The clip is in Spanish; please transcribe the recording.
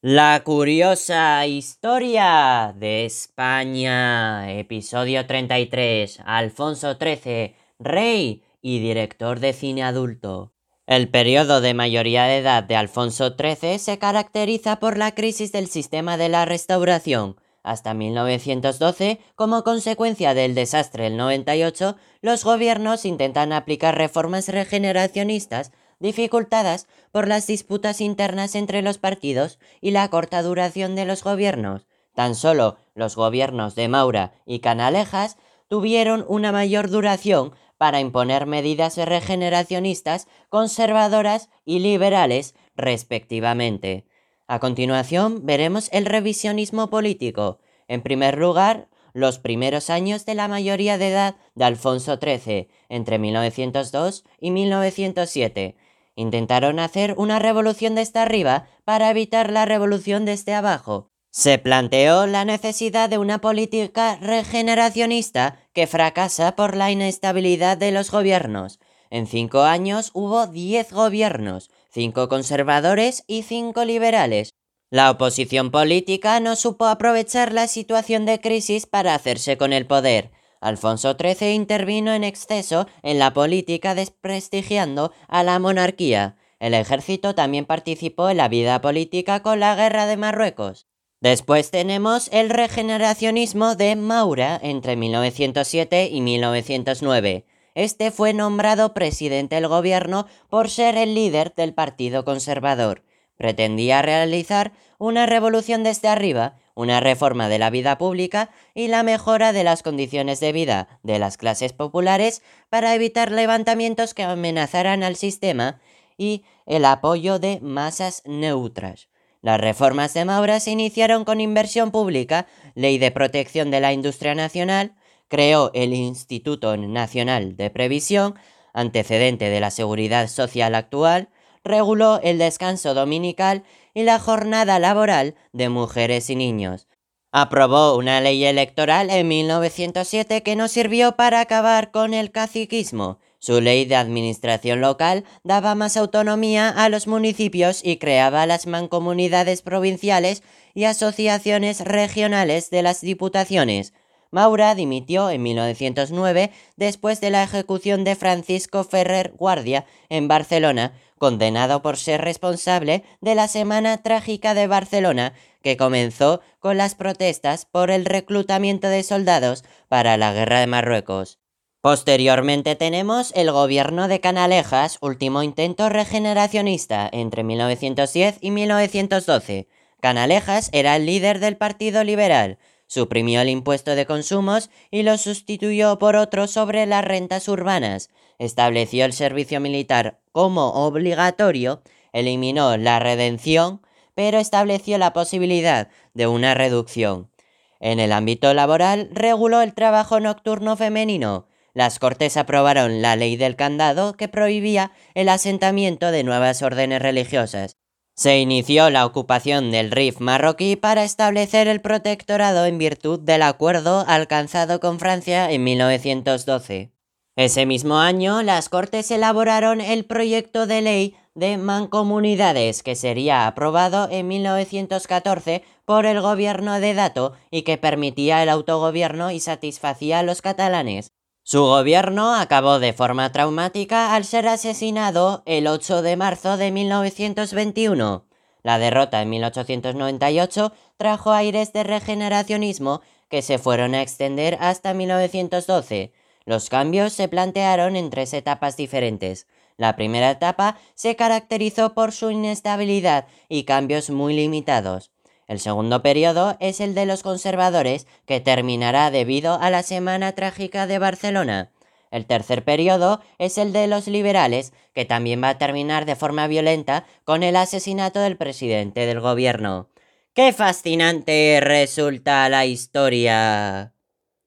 La curiosa historia de España, episodio 33, Alfonso XIII, rey y director de cine adulto. El periodo de mayoría de edad de Alfonso XIII se caracteriza por la crisis del sistema de la restauración. Hasta 1912, como consecuencia del desastre del 98, los gobiernos intentan aplicar reformas regeneracionistas dificultadas por las disputas internas entre los partidos y la corta duración de los gobiernos. Tan solo los gobiernos de Maura y Canalejas tuvieron una mayor duración para imponer medidas regeneracionistas, conservadoras y liberales, respectivamente. A continuación veremos el revisionismo político. En primer lugar, los primeros años de la mayoría de edad de Alfonso XIII, entre 1902 y 1907, Intentaron hacer una revolución desde arriba para evitar la revolución desde abajo. Se planteó la necesidad de una política regeneracionista que fracasa por la inestabilidad de los gobiernos. En cinco años hubo diez gobiernos, cinco conservadores y cinco liberales. La oposición política no supo aprovechar la situación de crisis para hacerse con el poder. Alfonso XIII intervino en exceso en la política desprestigiando a la monarquía. El ejército también participó en la vida política con la guerra de Marruecos. Después tenemos el regeneracionismo de Maura entre 1907 y 1909. Este fue nombrado presidente del gobierno por ser el líder del Partido Conservador. Pretendía realizar una revolución desde arriba, una reforma de la vida pública y la mejora de las condiciones de vida de las clases populares para evitar levantamientos que amenazaran al sistema y el apoyo de masas neutras. Las reformas de Maura se iniciaron con inversión pública, ley de protección de la industria nacional, creó el Instituto Nacional de Previsión, antecedente de la seguridad social actual, reguló el descanso dominical y la jornada laboral de mujeres y niños. Aprobó una ley electoral en 1907 que no sirvió para acabar con el caciquismo. Su ley de administración local daba más autonomía a los municipios y creaba las mancomunidades provinciales y asociaciones regionales de las diputaciones. Maura dimitió en 1909 después de la ejecución de Francisco Ferrer Guardia en Barcelona condenado por ser responsable de la Semana Trágica de Barcelona, que comenzó con las protestas por el reclutamiento de soldados para la Guerra de Marruecos. Posteriormente tenemos el gobierno de Canalejas, último intento regeneracionista entre 1910 y 1912. Canalejas era el líder del Partido Liberal, suprimió el impuesto de consumos y lo sustituyó por otro sobre las rentas urbanas, estableció el servicio militar como obligatorio, eliminó la redención, pero estableció la posibilidad de una reducción. En el ámbito laboral, reguló el trabajo nocturno femenino. Las Cortes aprobaron la ley del candado que prohibía el asentamiento de nuevas órdenes religiosas. Se inició la ocupación del Rif marroquí para establecer el protectorado en virtud del acuerdo alcanzado con Francia en 1912. Ese mismo año, las Cortes elaboraron el proyecto de ley de mancomunidades que sería aprobado en 1914 por el gobierno de Dato y que permitía el autogobierno y satisfacía a los catalanes. Su gobierno acabó de forma traumática al ser asesinado el 8 de marzo de 1921. La derrota en 1898 trajo aires de regeneracionismo que se fueron a extender hasta 1912 los cambios se plantearon en tres etapas diferentes. La primera etapa se caracterizó por su inestabilidad y cambios muy limitados. El segundo periodo es el de los conservadores, que terminará debido a la Semana Trágica de Barcelona. El tercer periodo es el de los liberales, que también va a terminar de forma violenta con el asesinato del presidente del gobierno. ¡Qué fascinante resulta la historia!